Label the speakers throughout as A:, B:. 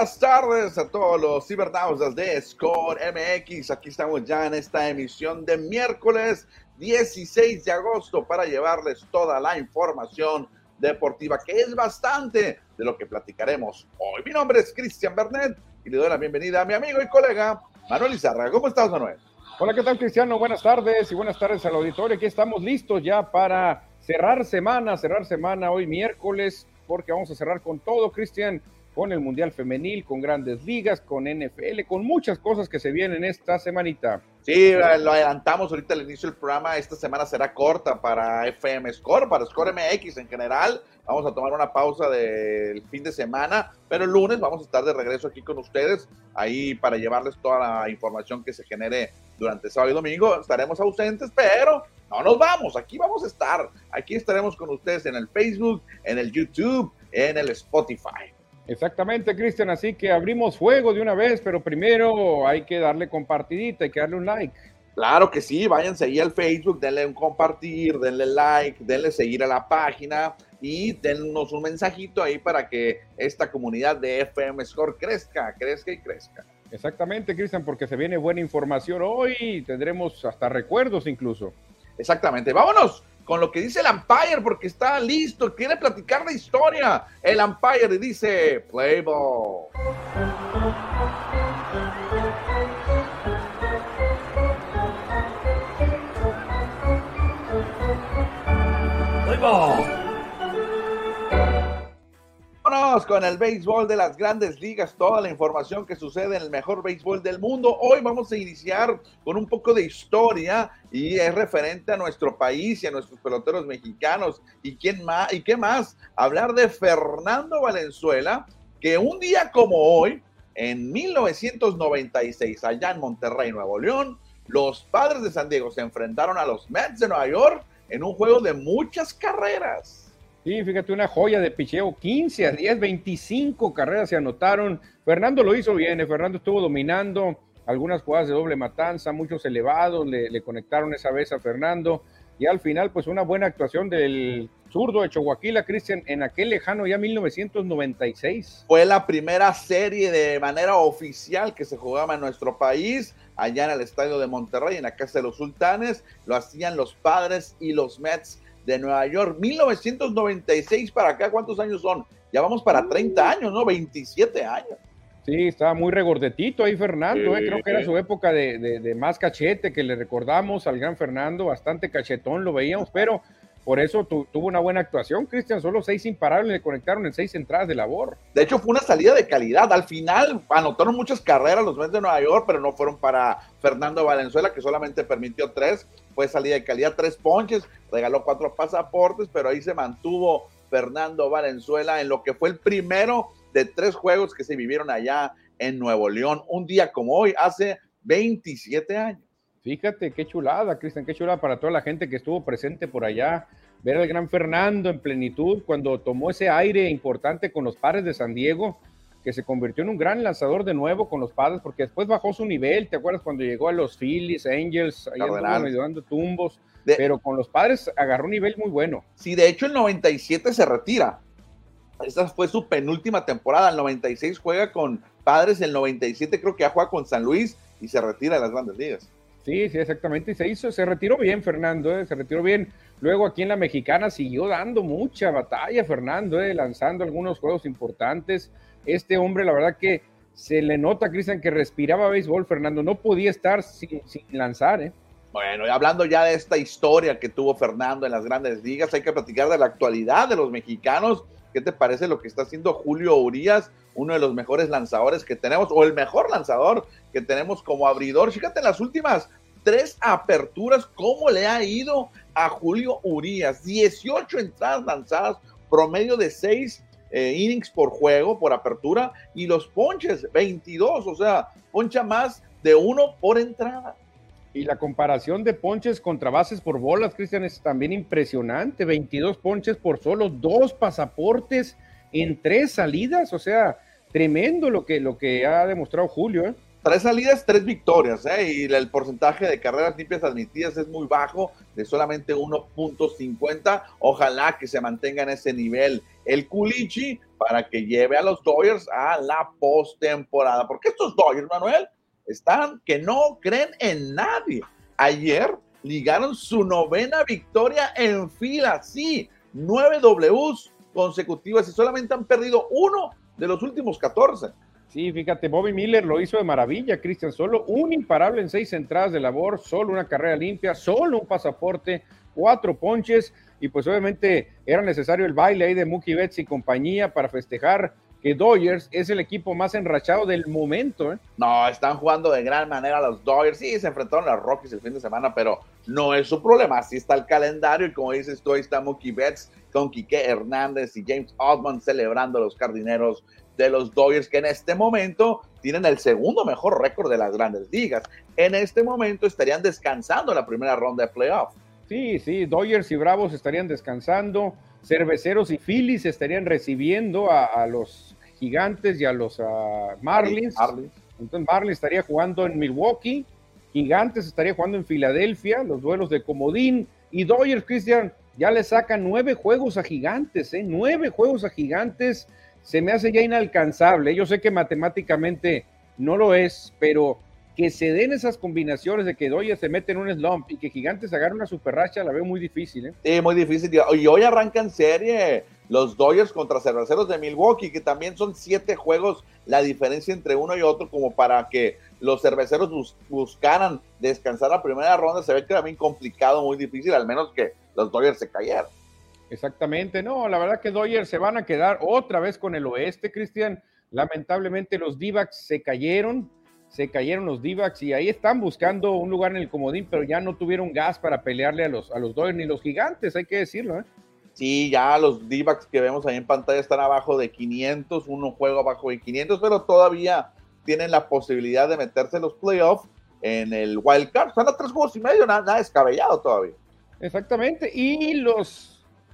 A: Buenas tardes a todos los cibernautas de Score MX. Aquí estamos ya en esta emisión de miércoles 16 de agosto para llevarles toda la información deportiva, que es bastante de lo que platicaremos hoy. Mi nombre es Cristian Bernet y le doy la bienvenida a mi amigo y colega Manuel Izarra. ¿Cómo estás, Manuel?
B: Hola, ¿qué tal, Cristiano? Buenas tardes y buenas tardes al auditorio. Aquí estamos listos ya para cerrar semana, cerrar semana hoy miércoles, porque vamos a cerrar con todo, Cristian, con el Mundial Femenil, con grandes ligas, con NFL, con muchas cosas que se vienen esta semanita.
A: Sí, lo adelantamos ahorita al inicio del programa. Esta semana será corta para FM Score, para Score MX en general. Vamos a tomar una pausa del fin de semana, pero el lunes vamos a estar de regreso aquí con ustedes, ahí para llevarles toda la información que se genere durante sábado y domingo. Estaremos ausentes, pero no nos vamos. Aquí vamos a estar. Aquí estaremos con ustedes en el Facebook, en el YouTube, en el Spotify.
B: Exactamente, Cristian. Así que abrimos fuego de una vez, pero primero hay que darle compartidita, hay que darle un like.
A: Claro que sí, váyanse ahí al Facebook, denle un compartir, denle like, denle seguir a la página y dennos un mensajito ahí para que esta comunidad de FM Score crezca, crezca y crezca.
B: Exactamente, Cristian, porque se viene buena información hoy, tendremos hasta recuerdos incluso.
A: Exactamente, vámonos con lo que dice el umpire porque está listo, quiere platicar la historia. El umpire dice, play ball. Play ball con el béisbol de las grandes ligas, toda la información que sucede en el mejor béisbol del mundo. Hoy vamos a iniciar con un poco de historia y es referente a nuestro país y a nuestros peloteros mexicanos. ¿Y quién más? ¿Y qué más? Hablar de Fernando Valenzuela, que un día como hoy, en 1996, allá en Monterrey, Nuevo León, los padres de San Diego se enfrentaron a los Mets de Nueva York en un juego de muchas carreras.
B: Sí, fíjate, una joya de picheo, 15 a 10, 25 carreras se anotaron. Fernando lo hizo bien, eh, Fernando estuvo dominando algunas jugadas de doble matanza, muchos elevados, le, conectaron esa vez a Fernando. Y al final, pues una buena actuación del zurdo de Chihuahua, Cristian, en aquel lejano ya 1996.
A: Fue la primera serie de manera oficial que se jugaba en nuestro país, allá en el estadio de Monterrey, en la Casa de los Sultanes. Lo hacían los padres y los Mets de Nueva York. 1996 para acá, ¿cuántos años son? Ya vamos para 30 años, ¿no? 27 años.
B: Sí, estaba muy regordetito ahí Fernando, ¿eh? creo que era su época de, más cachete, que le recordamos al gran Fernando, bastante cachetón lo veíamos, pero por eso tuvo una buena actuación, Cristian, solo seis imparables le conectaron en seis entradas de labor.
A: De hecho, fue una salida de calidad, al final anotaron muchas carreras los Mets de Nueva York, pero no fueron para Fernando Valenzuela, que solamente permitió tres, fue salida de calidad, tres ponches, regaló cuatro pasaportes, pero ahí se mantuvo Fernando Valenzuela en lo que fue el primero de tres juegos que se vivieron allá en Nuevo León, un día como hoy, hace 27 años.
B: Fíjate qué chulada, Cristian, qué chulada para toda la gente que estuvo presente por allá. Ver al gran Fernando en plenitud cuando tomó ese aire importante con los padres de San Diego que se convirtió en un gran lanzador de nuevo con los padres, porque después bajó su nivel, ¿te acuerdas cuando llegó a los Phillies, Angels, ahí ayudando tumbos, pero con los padres agarró un nivel muy bueno.
A: Sí, de hecho el 97 se retira, esa fue su penúltima temporada, el 96 juega con padres, el 97 creo que ya juega con San Luis y se retira de las grandes ligas.
B: Sí, sí, exactamente. Y se hizo, se retiró bien Fernando, ¿eh? se retiró bien. Luego aquí en la mexicana siguió dando mucha batalla Fernando, ¿eh? lanzando algunos juegos importantes. Este hombre, la verdad que se le nota, Cristian, que respiraba béisbol, Fernando. No podía estar sin, lanzar, ¿eh?
A: Bueno, y hablando ya de esta historia que tuvo Fernando en las grandes ligas, hay que platicar de la actualidad de los mexicanos. ¿Qué te parece lo que está haciendo Julio Urias, uno de los mejores lanzadores que tenemos, o el mejor lanzador que tenemos como abridor? Fíjate en las últimas tres aperturas, cómo le ha ido a Julio Urias. 18 entradas lanzadas, promedio de 6 eh, innings por juego, por apertura, y los ponches, 22, o sea, poncha más de uno por entrada.
B: Y la comparación de ponches contra bases por bolas, Cristian, es también impresionante. 22 ponches por solo dos pasaportes en tres salidas. O sea, tremendo lo que, lo que ha demostrado Julio. ¿eh?
A: Tres salidas, tres victorias, ¿eh? y el porcentaje de carreras limpias admitidas es muy bajo, de solamente 1.50. Ojalá que se mantenga en ese nivel. El Culichi para que lleve a los Dodgers a la postemporada. Porque estos Dodgers, Manuel, están que no creen en nadie. Ayer ligaron su novena victoria en fila, sí, nueve Ws consecutivas y solamente han perdido uno de los últimos 14.
B: Sí, fíjate, Bobby Miller lo hizo de maravilla, Cristian, solo un imparable en seis entradas de labor, solo una carrera limpia, solo un pasaporte, cuatro ponches, y pues obviamente era necesario el baile ahí de Mookie Betts y compañía para festejar que Dodgers es el equipo más enrachado del momento. ¿eh?
A: No, están jugando de gran manera los Dodgers. Sí, se enfrentaron a los Rockies el fin de semana, pero no es su problema. Así está el calendario y como dices tú, ahí está Mookie Betts con Quique Hernández y James Osmond celebrando a los jardineros de los Dodgers que en este momento tienen el segundo mejor récord de las grandes ligas. En este momento estarían descansando la primera ronda de playoff.
B: Sí, sí, Dodgers y Bravos estarían descansando, Cerveceros y Phillies estarían recibiendo a, los Gigantes y a los Marlins. Marlins. Entonces Marlins estaría jugando en Milwaukee, Gigantes estaría jugando en Filadelfia, los duelos de Comodín y Dodgers, Cristian, ya le sacan nueve juegos a Gigantes, ¿eh? Nueve juegos a Gigantes se me hace ya inalcanzable. Yo sé que matemáticamente no lo es, pero que se den esas combinaciones de que Dodgers se mete en un slump y que Gigantes agarre una super racha, la veo muy difícil. ¿eh?
A: Sí, muy difícil. Y hoy arrancan serie los Dodgers contra Cerveceros de Milwaukee, que también son siete juegos la diferencia entre uno y otro, como para que los cerveceros buscaran descansar la primera ronda. Se ve que también complicado, muy difícil, al menos que los Dodgers se cayeran.
B: Exactamente, no, la verdad que Dodgers se van a quedar otra vez con el oeste, Cristian. Lamentablemente los d se cayeron, se cayeron los d y ahí están buscando un lugar en el comodín, pero ya no tuvieron gas para pelearle a los, a los Dodgers ni los gigantes, hay que decirlo. ¿eh?
A: Sí, ya los d que vemos ahí en pantalla están abajo de 500, uno juega abajo de 500, pero todavía tienen la posibilidad de meterse en los playoffs en el wild card. Están a tres juegos y medio, nada, nada descabellado todavía.
B: Exactamente, y los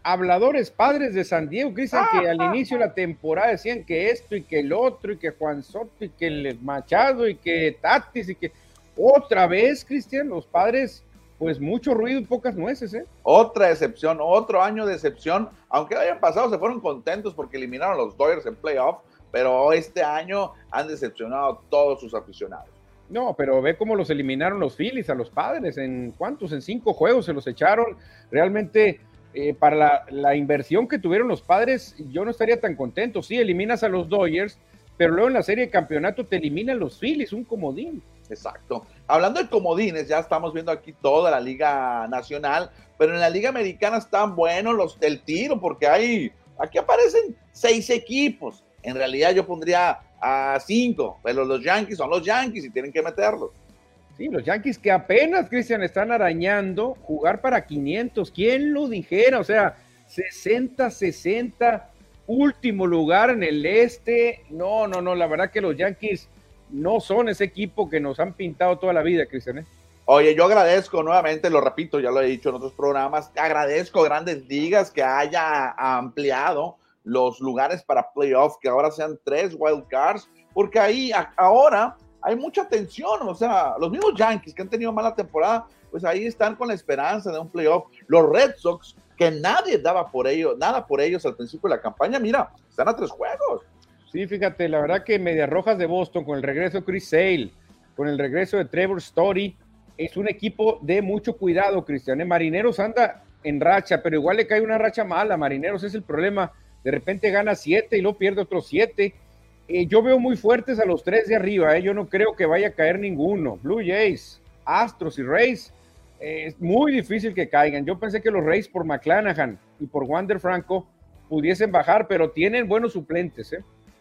B: habladores padres de San Diego, Cristian, que al inicio de la temporada decían que esto y que el otro, y que Juan Soto, y que el Machado, y que Tatis, y que otra vez, Cristian, los padres, pues mucho ruido y pocas nueces, ¿eh?
A: Otra excepción, otro año de excepción, aunque hayan pasado, se fueron contentos porque eliminaron a los Dodgers en playoff, pero este año han decepcionado a todos sus aficionados.
B: No, pero ve cómo los eliminaron los Phillies a los padres. ¿En cuántos? En cinco juegos se los echaron. Realmente eh, para la, inversión que tuvieron los padres, yo no estaría tan contento. Sí, eliminas a los Dodgers, pero luego en la serie de campeonato te eliminan los Phillies, un comodín.
A: Exacto. Hablando de comodines, ya estamos viendo aquí toda la Liga Nacional, pero en la Liga Americana están buenos los del tiro, porque hay, aquí aparecen seis equipos. En realidad yo pondría a cinco, pero los Yankees son los Yankees y tienen que meterlos.
B: Sí, los Yankees que apenas, Cristian, están arañando jugar para 500. ¿Quién lo dijera? O sea, 60, 60, último lugar en el este. No, no, no, la verdad que los Yankees no son ese equipo que nos han pintado toda la vida, Cristian. ¿eh?
A: Oye, yo agradezco nuevamente, lo repito, ya lo he dicho en otros programas, agradezco Grandes Ligas que haya ampliado los lugares para playoff, que ahora sean tres wild cards, porque ahí ahora hay mucha tensión, o sea, los mismos Yankees que han tenido mala temporada, pues ahí están con la esperanza de un playoff. Los Red Sox, que nadie daba por ellos, nada por ellos al principio de la campaña, mira, están a tres juegos.
B: Sí, fíjate, la verdad que Medias Rojas de Boston, con el regreso de Chris Sale, con el regreso de Trevor Story, es un equipo de mucho cuidado, Cristian. ¿eh? Marineros anda en racha, pero igual le cae una racha mala. Marineros es el problema. De repente gana siete y luego pierde otros siete eh, yo veo muy fuertes a los tres de arriba, eh. yo no creo que vaya a caer ninguno. Blue Jays, Astros y Rays, eh, es muy difícil que caigan. Yo pensé que los Rays por McClanahan y por Wander Franco pudiesen bajar, pero tienen buenos suplentes.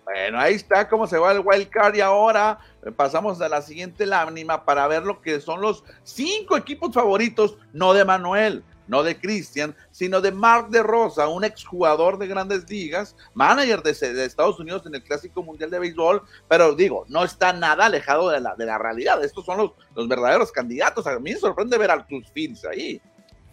A: Bueno, ahí está cómo se va el wild card y ahora pasamos a la siguiente lámina para ver lo que son los cinco equipos favoritos, no de Manuel, no de Christian, sino de Mark de Rosa, un exjugador de grandes ligas, manager de, Estados Unidos en el Clásico Mundial de Béisbol, pero digo, no está nada alejado de la, de la realidad. Estos son los, los verdaderos candidatos. A mí me sorprende ver a tus Phillies ahí.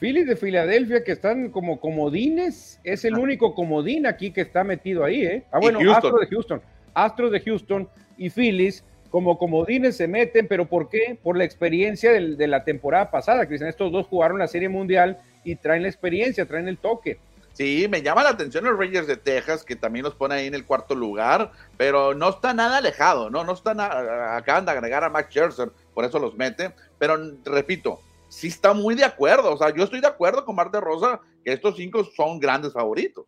B: Phillies de Filadelfia que están como comodines, es el único comodín aquí que está metido ahí, ¿eh? Ah, bueno, Astros de Houston, Astros de Houston y Phillies como comodines se meten, pero ¿por qué? Por la experiencia de la temporada pasada, Cristian. Estos dos jugaron la Serie Mundial y traen la experiencia, traen el toque.
A: Sí, me llama la atención los Rangers de Texas, que también los pone ahí en el cuarto lugar, pero no está nada alejado, ¿no? No están, acaban de agregar a Max Scherzer, por eso los mete, pero repito, sí está muy de acuerdo, o sea, yo estoy de acuerdo con Marte Rosa que estos cinco son grandes favoritos.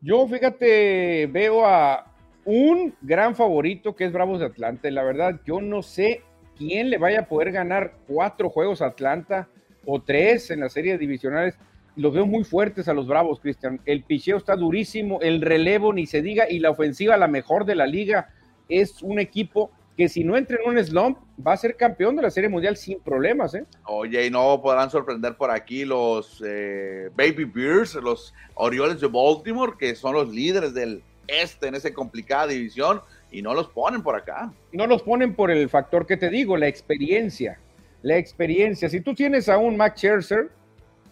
B: Yo, fíjate, veo a un gran favorito que es Bravos de Atlanta, la verdad, yo no sé quién le vaya a poder ganar cuatro juegos a Atlanta o tres en las series divisionales los veo muy fuertes a los Bravos, Cristian. El picheo está durísimo, el relevo ni se diga, y la ofensiva, la mejor de la liga, es un equipo que si no entra en un slump, va a ser campeón de la Serie Mundial sin problemas. ¿eh?
A: Oye, y no podrán sorprender por aquí los eh, Baby Bears, los Orioles de Baltimore, que son los líderes del este en esa complicada división, y no los ponen por acá.
B: No los ponen por el factor que te digo, la experiencia. La experiencia. Si tú tienes a un Max Scherzer,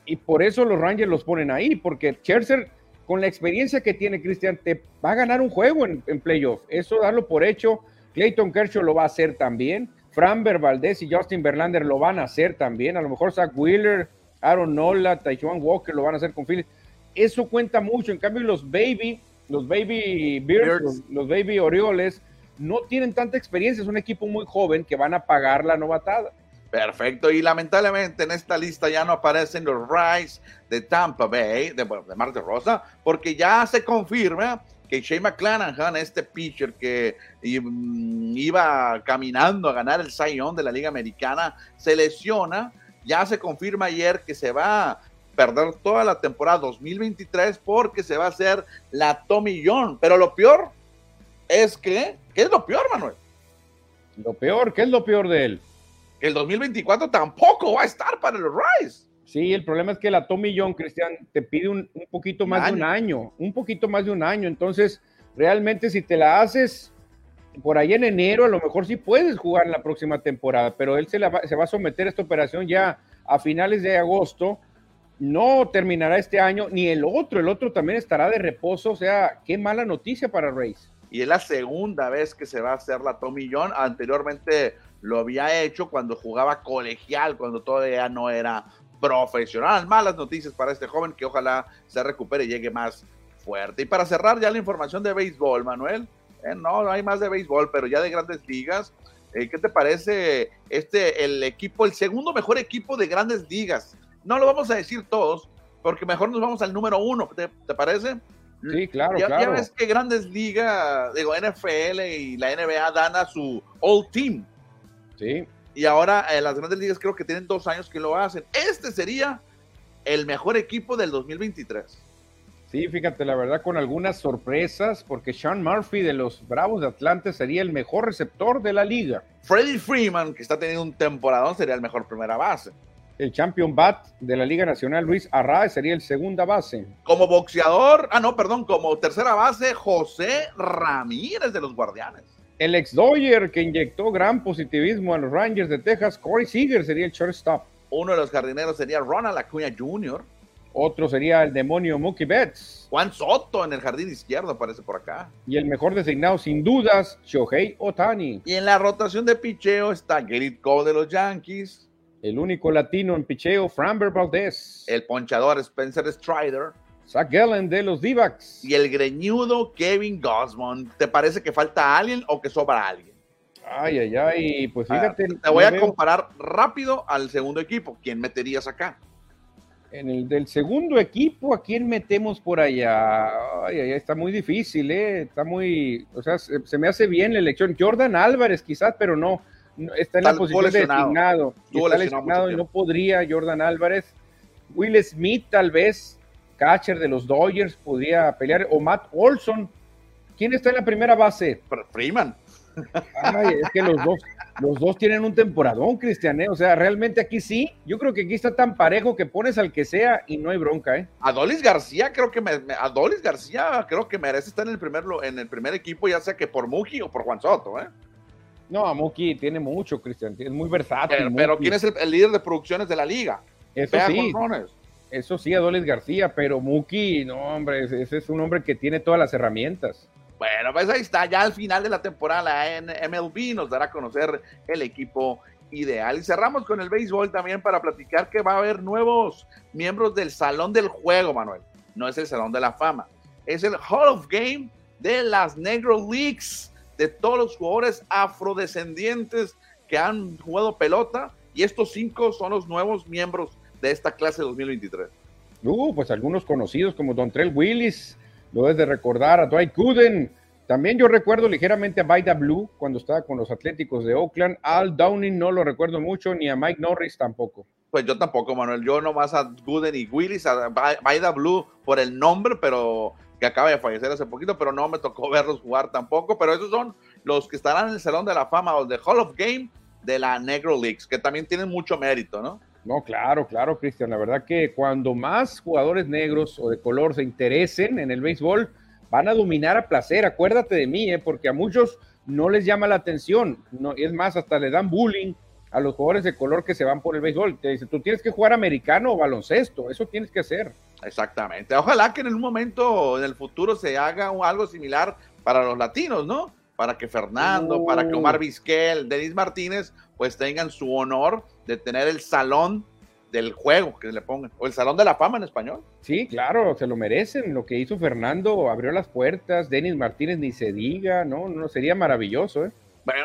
B: y por eso los Rangers los ponen ahí, porque Scherzer, con la experiencia que tiene Cristian, te va a ganar un juego en, playoff. Eso darlo por hecho. Clayton Kershaw lo va a hacer también. Framber Valdez y Justin Verlander lo van a hacer también. A lo mejor Zach Wheeler, Aaron Nola, Taijuan Walker lo van a hacer con Phillips. Eso cuenta mucho. En cambio, los Baby, los Baby Bears, los, los Baby Orioles, no tienen tanta experiencia. Es un equipo muy joven que van a pagar la novatada.
A: Perfecto, y lamentablemente en esta lista ya no aparecen los Rice de Tampa Bay, de, de Marte Rosa, porque ya se confirma que Shane McClanahan, este pitcher que mm, iba caminando a ganar el Cy de la Liga Americana, se lesiona. Ya se confirma ayer que se va a perder toda la temporada 2023 porque se va a hacer la Tommy John. Pero lo peor es que, ¿qué es lo peor, Manuel?
B: Lo peor, ¿qué es lo peor de él?
A: el 2024 tampoco va a estar para los Rice.
B: Sí, el problema es que la Tommy John, Cristian, te pide un, poquito más de un año, un poquito más de un año. Entonces, realmente si te la haces por ahí en enero, a lo mejor sí puedes jugar en la próxima temporada, pero él se, se va a someter a esta operación ya a finales de agosto. No terminará este año, ni el otro, el otro también estará de reposo. O sea, qué mala noticia para Race.
A: Y es la segunda vez que se va a hacer la Tommy John. Anteriormente lo había hecho cuando jugaba colegial, cuando todavía no era profesional. Malas noticias para este joven que ojalá se recupere y llegue más fuerte. Y para cerrar ya la información de béisbol, Manuel, eh, no, no hay más de béisbol, pero ya de grandes ligas. Eh, ¿Qué te parece este, el equipo, el segundo mejor equipo de grandes ligas? No lo vamos a decir todos, porque mejor nos vamos al número uno, ¿te, parece?
B: Sí, claro,
A: ya,
B: claro.
A: Ya ves que grandes ligas, digo, NFL y la NBA dan a su All Team,
B: Sí.
A: Y ahora eh, las grandes ligas creo que tienen dos años que lo hacen. Este sería el mejor equipo del 2023.
B: Sí, fíjate, la verdad, con algunas sorpresas, porque Sean Murphy de los Bravos de Atlanta sería el mejor receptor de la liga.
A: Freddie Freeman, que está teniendo un temporadón, sería el mejor primera base.
B: El champion bat de la Liga Nacional, Luis Arraez, sería el segunda base.
A: Como boxeador, ah, no, perdón, como tercera base, José Ramírez de los Guardianes.
B: El ex Dodger que inyectó gran positivismo a los Rangers de Texas, Corey Seager sería el shortstop.
A: Uno de los jardineros sería Ronald Acuña Jr.
B: Otro sería el demonio Mookie Betts.
A: Juan Soto en el jardín izquierdo aparece por acá.
B: Y el mejor designado sin dudas, Shohei Otani.
A: Y en la rotación de picheo está Gerrit Cole de los Yankees.
B: El único latino en picheo, Framber Valdez.
A: El ponchador Spencer Strider.
B: Zach Gallen de los d
A: Y el greñudo Kevin Gosmond. ¿Te parece que falta alguien o que sobra alguien?
B: Ay, ay, ay, pues ah, fíjate.
A: te voy a comparar rápido al segundo equipo. ¿Quién meterías acá?
B: En el del segundo equipo, ¿a quién metemos por allá? Ay, ay, está muy difícil, ¿eh? Está muy. O sea, se, me hace bien la elección. Jordan Álvarez, quizás, pero no. Está en la posición de designado. Está lesionado y no podría Jordan Álvarez. Will Smith, tal vez catcher de los Dodgers podría pelear, o Matt Olson. ¿Quién está en la primera base?
A: Freeman.
B: Ay, es que los dos, los dos tienen un temporadón, Cristian, ¿eh? O sea, realmente aquí sí, yo creo que aquí está tan parejo que pones al que sea y no hay bronca, ¿eh?
A: Adolis García, creo que me, Adolis García creo que merece estar en el primer en el primer equipo, ya sea que por Muki o por Juan Soto, ¿eh?
B: No, Muki tiene mucho, Cristian, es muy versátil.
A: Pero, ¿quién es el, líder de producciones de la liga?
B: Eso sí. Eso sí, Adolis García, pero Muki, no, hombre, ese es un hombre que tiene todas las herramientas.
A: Bueno, pues ahí está, ya al final de la temporada en MLB nos dará a conocer el equipo ideal. Y cerramos con el béisbol también para platicar que va a haber nuevos miembros del Salón del Juego, Manuel. no es el Salón de la Fama, es el Hall of Game de las Negro Leagues, de todos los jugadores afrodescendientes que han jugado pelota, y estos cinco son los nuevos miembros de esta clase 2023.
B: Uh, pues algunos conocidos como Don Trell Willis, lo debes de recordar a Dwight Gooden. También yo recuerdo ligeramente a Baida Blue cuando estaba con los Atléticos de Oakland. Al Downing no lo recuerdo mucho, ni a Mike Norris tampoco.
A: Pues yo tampoco, Manuel. Yo nomás a Gooden y Willis, a Baida Blue por el nombre, pero que acaba de fallecer hace poquito, pero no me tocó verlos jugar tampoco. Pero esos son los que estarán en el Salón de la Fama o de Hall of Game de la Negro Leagues, que también tienen mucho mérito, ¿no?
B: No, claro, claro, Cristian. La verdad que cuando más jugadores negros o de color se interesen en el béisbol, van a dominar a placer. Acuérdate de mí, ¿eh? porque a muchos no les llama la atención. No, es más, hasta le dan bullying a los jugadores de color que se van por el béisbol. Te dice, tú tienes que jugar americano o baloncesto, eso tienes que hacer.
A: Exactamente. Ojalá que en un momento, en el futuro, se haga algo similar para los latinos, ¿no? Para que Fernando, para que Omar uh. Vizquel, Denis Martínez, pues tengan su honor de tener el salón del juego que le pongan, o el Salón de la Fama en español.
B: Sí, claro, se lo merecen. Lo que hizo Fernando abrió las puertas, Denis Martínez ni se diga, ¿no? No, sería maravilloso, ¿eh?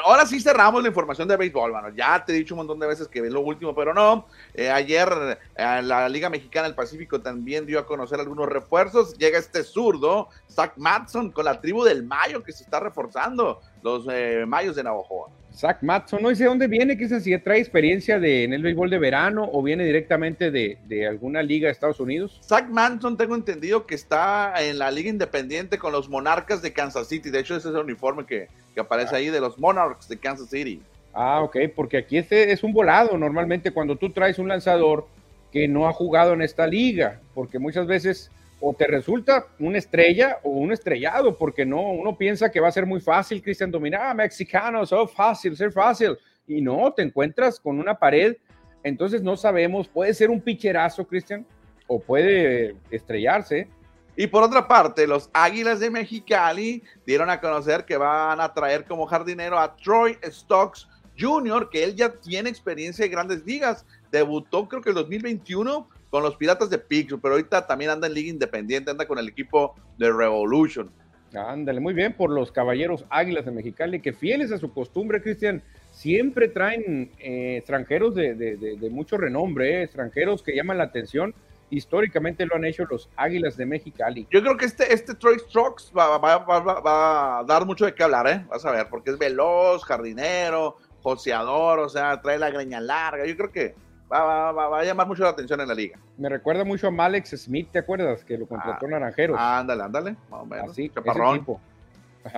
A: Ahora sí cerramos la información de béisbol, mano. Ya te he dicho un montón de veces que es lo último, pero no. Eh, ayer eh, la Liga Mexicana del Pacífico también dio a conocer algunos refuerzos. Llega este zurdo, Zach Matson, con la tribu del Mayo que se está reforzando, los eh, Mayos de Navajo.
B: Zach Matson, no sé dónde viene, quizás si trae experiencia de, en el béisbol de verano o viene directamente de, de, alguna liga de Estados Unidos.
A: Zach Matson, tengo entendido que está en la liga independiente con los Monarcas de Kansas City. De hecho, ese es el uniforme que, que aparece ahí de los Monarchs de Kansas City.
B: Ah, ok, porque aquí este es un volado normalmente cuando tú traes un lanzador que no ha jugado en esta liga, porque muchas veces o te resulta una estrella o un estrellado, porque no, uno piensa que va a ser muy fácil, Cristian, dominar, ah, mexicanos, oh, fácil, ser fácil, y no, te encuentras con una pared, entonces no sabemos, puede ser un picherazo, Cristian, o puede estrellarse.
A: Y por otra parte, los Águilas de Mexicali dieron a conocer que van a traer como jardinero a Troy Stokes Jr., que él ya tiene experiencia en grandes ligas, debutó creo que en 2021 con los Piratas de Pittsburgh, pero ahorita también anda en Liga Independiente, anda con el equipo de Revolution.
B: Ándale, muy bien por los caballeros Águilas de Mexicali, que fieles a su costumbre, Cristian, siempre traen eh, extranjeros de, mucho renombre, eh, extranjeros que llaman la atención. Históricamente lo han hecho los Águilas de Mexicali.
A: Yo creo que este, este Troy Strokes va, va, a dar mucho de qué hablar, ¿eh? Vas a ver, porque es veloz, jardinero, joseador, o sea, trae la greña larga. Yo creo que va, a llamar mucho la atención en la liga.
B: Me recuerda mucho a Malex Smith, ¿te acuerdas? Que lo contrató ah, Naranjeros.
A: Ándale, ándale, más o menos. Así, Chaparrón.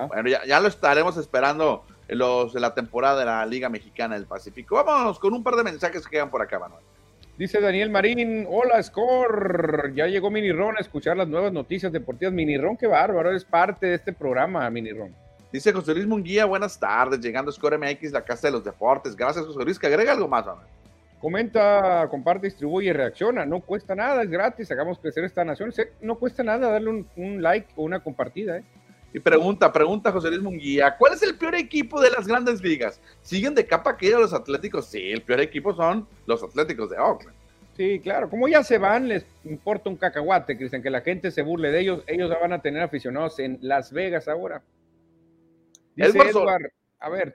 A: Bueno, ya, lo estaremos esperando en los, de la temporada de la Liga Mexicana del Pacífico. Vámonos con un par de mensajes que quedan por acá, Manuel.
B: Dice Daniel Marín, hola Score, ya llegó Mini Ron a escuchar las nuevas noticias deportivas. Mini Ron, qué bárbaro, es parte de este programa, Mini Ron.
A: Dice José Luis Munguía, buenas tardes, llegando a Score MX, la casa de los deportes. Gracias, José Luis, que agrega algo más, Manuel.
B: Comenta, comparte, distribuye, reacciona. No cuesta nada, es gratis. Hagamos crecer esta nación. No cuesta nada darle un, like o una compartida. ¿eh?
A: Y pregunta, pregunta José Luis Munguía, ¿cuál es el peor equipo de las grandes ligas? ¿Siguen de capa caída los Atléticos? Sí, el peor equipo son los Atléticos de Oakland.
B: Sí, claro. Como ya se van, les importa un cacahuate, Cristian, que la gente se burle de ellos. Ellos van a tener aficionados en Las Vegas ahora. Dice Edward, a ver,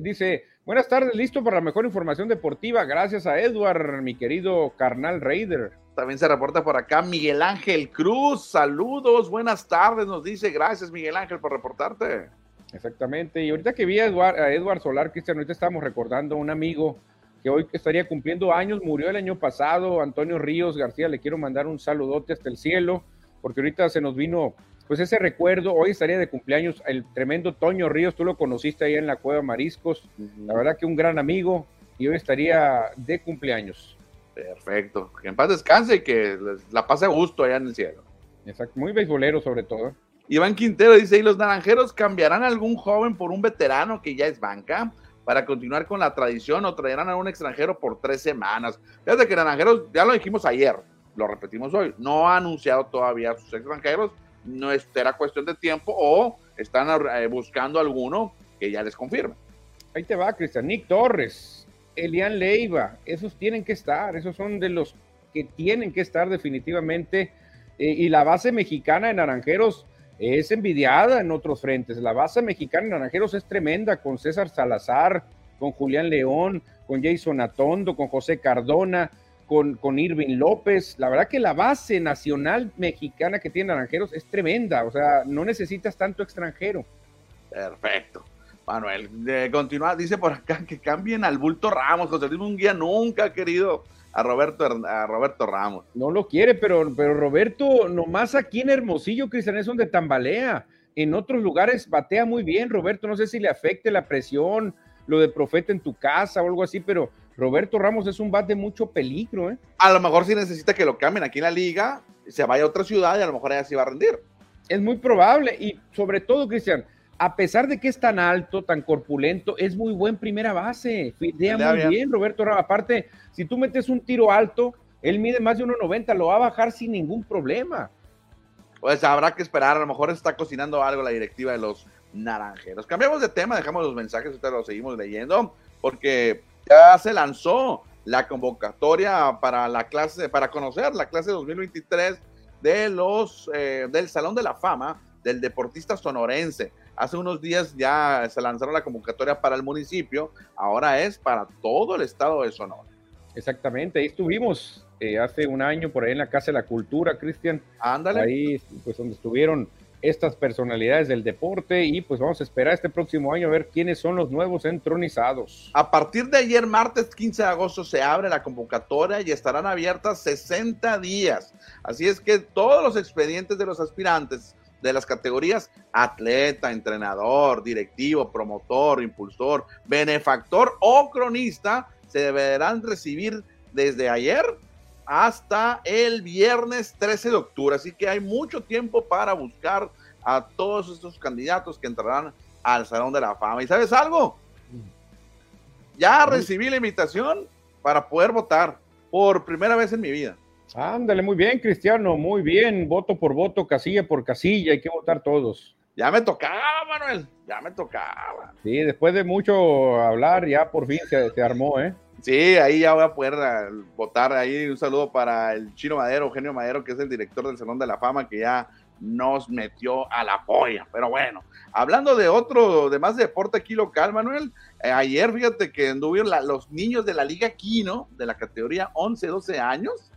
B: dice, buenas tardes, listo para la mejor información deportiva. Gracias a Edward, mi querido carnal Raider.
A: También se reporta por acá Miguel Ángel Cruz. Saludos, buenas tardes, nos dice. Gracias, Miguel Ángel, por reportarte.
B: Exactamente. Y ahorita que vi a Edward, Solar, Cristian, ahorita estamos recordando a un amigo que hoy estaría cumpliendo años, murió el año pasado, Antonio Ríos García, le quiero mandar un saludote hasta el cielo, porque ahorita se nos vino pues ese recuerdo, hoy estaría de cumpleaños el tremendo Toño Ríos, tú lo conociste ahí en la Cueva Mariscos, la verdad que un gran amigo y hoy estaría de cumpleaños.
A: Perfecto, que en paz descanse y que la pase a gusto allá en el cielo.
B: Exacto, muy beisbolero sobre todo.
A: Iván Quintero dice, ¿y los naranjeros cambiarán a algún joven por un veterano que ya es banca? para continuar con la tradición o traerán a un extranjero por tres semanas. Fíjate que Naranjeros, ya lo dijimos ayer, lo repetimos hoy, no ha anunciado todavía a sus extranjeros, no será cuestión de tiempo o están eh, buscando alguno que ya les confirme.
B: Ahí te va, Cristian. Nick Torres, Elian Leiva, esos tienen que estar, esos son de los que tienen que estar definitivamente. Eh, y la base mexicana de Naranjeros es envidiada en otros frentes. La base mexicana en Naranjeros es tremenda, con César Salazar, con Julián León, con Jason Atondo, con José Cardona, con, con Irving López. La verdad que la base nacional mexicana que tiene Naranjeros es tremenda, o sea, no necesitas tanto extranjero.
A: Perfecto. Manuel, de continuar, dice por acá que cambien al bulto Ramos. José Luis Munguía nunca ha querido a Roberto, a Roberto Ramos.
B: No lo quiere, pero, pero Roberto, nomás aquí en Hermosillo, Cristian, es donde tambalea. En otros lugares batea muy bien, Roberto. No sé si le afecte la presión, lo de profeta en tu casa o algo así, pero Roberto Ramos es un bat de mucho peligro. ¿eh?
A: A lo mejor sí necesita que lo cambien aquí en la liga, se vaya a otra ciudad y a lo mejor allá sí va a rendir.
B: Es muy probable y sobre todo, Cristian, a pesar de que es tan alto, tan corpulento, es muy buen primera base. Fidea muy bien. Roberto Ramos. Aparte, si tú metes un tiro alto, él mide más de 1.90, lo va a bajar sin ningún problema.
A: Pues habrá que esperar, a lo mejor está cocinando algo la directiva de los naranjeros. Cambiamos de tema, dejamos los mensajes, ustedes los seguimos leyendo, porque ya se lanzó la convocatoria para la clase, para conocer la clase 2023 de los eh, del Salón de la Fama del deportista sonorense. Hace unos días ya se lanzaron la convocatoria para el municipio, ahora es para todo el estado de Sonora.
B: Exactamente, ahí estuvimos eh, hace un año por ahí en la Casa de la Cultura, Cristian.
A: Ándale.
B: Ahí, pues donde estuvieron estas personalidades del deporte y pues vamos a esperar este próximo año a ver quiénes son los nuevos entronizados.
A: A partir de ayer, martes 15 de agosto, se abre la convocatoria y estarán abiertas 60 días. Así es que todos los expedientes de los aspirantes de las categorías atleta, entrenador, directivo, promotor, impulsor, benefactor o cronista se deberán recibir desde ayer hasta el viernes 13 de octubre. Así que hay mucho tiempo para buscar a todos estos candidatos que entrarán al Salón de la Fama. ¿Y sabes algo? Ya recibí la invitación para poder votar por primera vez en mi vida.
B: Ándale, muy bien, Cristiano, muy bien. Voto por voto, casilla por casilla, hay que votar todos.
A: Ya me tocaba, Manuel, ya me tocaba.
B: Sí, después de mucho hablar, ya por fin se, se armó, ¿eh?
A: Sí, ahí ya voy a poder eh, votar. Ahí un saludo para el Chino Madero, Eugenio Madero, que es el director del Salón de la Fama, que ya nos metió a la polla. Pero bueno, hablando de otro, de más deporte aquí local, Manuel, eh, ayer fíjate que anduvieron los niños de la Liga Quino, de la categoría 11-12 años,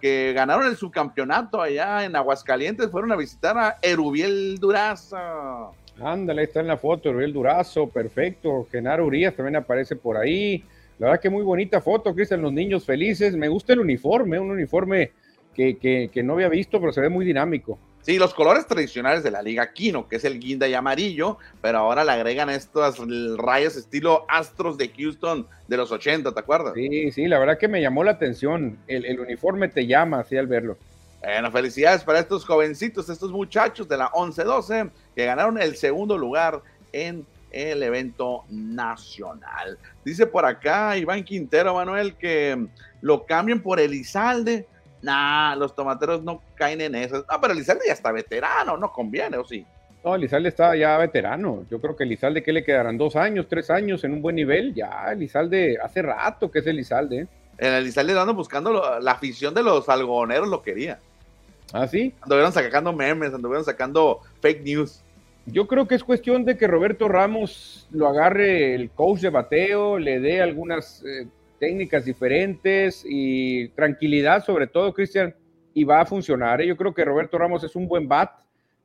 A: que ganaron el subcampeonato allá en Aguascalientes, fueron a visitar a Erubiel Durazo.
B: Ándale, está en la foto, Erubiel Durazo, perfecto. Genaro Urias también aparece por ahí. La verdad que muy bonita foto, Cristian, los niños felices. Me gusta el uniforme, un uniforme que, que, no había visto, pero se ve muy dinámico.
A: Sí, los colores tradicionales de la Liga Kino, que es el guinda y amarillo, pero ahora le agregan estos rayos estilo Astros de Houston de los 80, ¿te acuerdas?
B: Sí, sí, la verdad que me llamó la atención. El, el uniforme te llama así al verlo.
A: Bueno, felicidades para estos jovencitos, estos muchachos de la 11-12 que ganaron el segundo lugar en el evento nacional. Dice por acá Iván Quintero, Manuel, que lo cambien por Elizalde. Nah, los tomateros no caen en eso. Ah, pero Elizalde ya está veterano, no conviene, ¿o sí?
B: No, Elizalde está ya veterano. Yo creo que Elizalde, ¿qué le quedarán? ¿Dos años, tres años en un buen nivel? Ya, Elizalde, hace rato que es Elizalde.
A: En Elizalde ando buscando la afición de los algodoneros, lo quería.
B: ¿Ah, sí?
A: Anduvieron sacando memes, anduvieron sacando fake news.
B: Yo creo que es cuestión de que Roberto Ramos lo agarre el coach de bateo, le dé algunas eh, técnicas diferentes y tranquilidad sobre todo, Cristian, y va a funcionar. ¿eh? Yo creo que Roberto Ramos es un buen bat,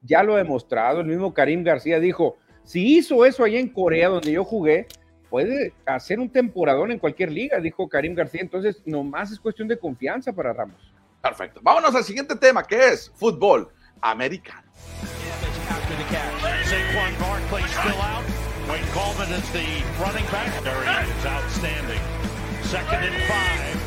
B: ya lo ha demostrado. El mismo Karim García dijo, si hizo eso allá en Corea donde yo jugué, puede hacer un temporadón en cualquier liga, dijo Karim García. Entonces, nomás es cuestión de confianza para Ramos.
A: Perfecto. Vámonos al siguiente tema, que es fútbol americano. Saquon Barkley still out. Wayne Coleman is the running back. There he outstanding. Second and five.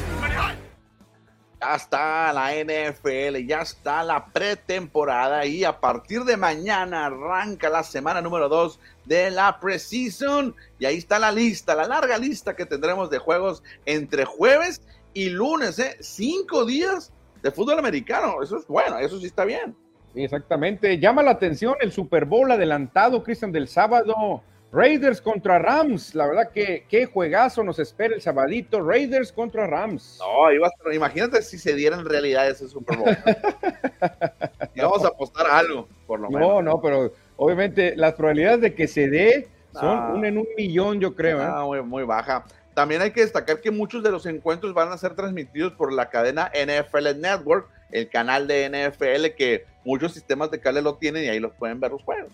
A: Ya está la NFL, ya está la pretemporada y a partir de mañana arranca la semana número 2 de la preseason y ahí está la lista, la larga lista que tendremos de juegos entre jueves y lunes, ¿eh? Cinco días de fútbol americano, eso es bueno, eso sí está bien.
B: Exactamente. Llama la atención el Super Bowl adelantado, Cristian, del sábado. Raiders contra Rams, la verdad que qué juegazo nos espera el sabadito, Raiders contra Rams.
A: No, iba a, imagínate si se diera en realidad ese Super Bowl. y vamos a apostar algo, por lo menos.
B: No, no, pero obviamente las probabilidades de que se dé son un en un millón, yo creo. ¿eh?
A: muy, muy baja. También hay que destacar que muchos de los encuentros van a ser transmitidos por la cadena NFL Network, el canal de NFL que muchos sistemas de cable lo tienen y ahí los pueden ver los juegos.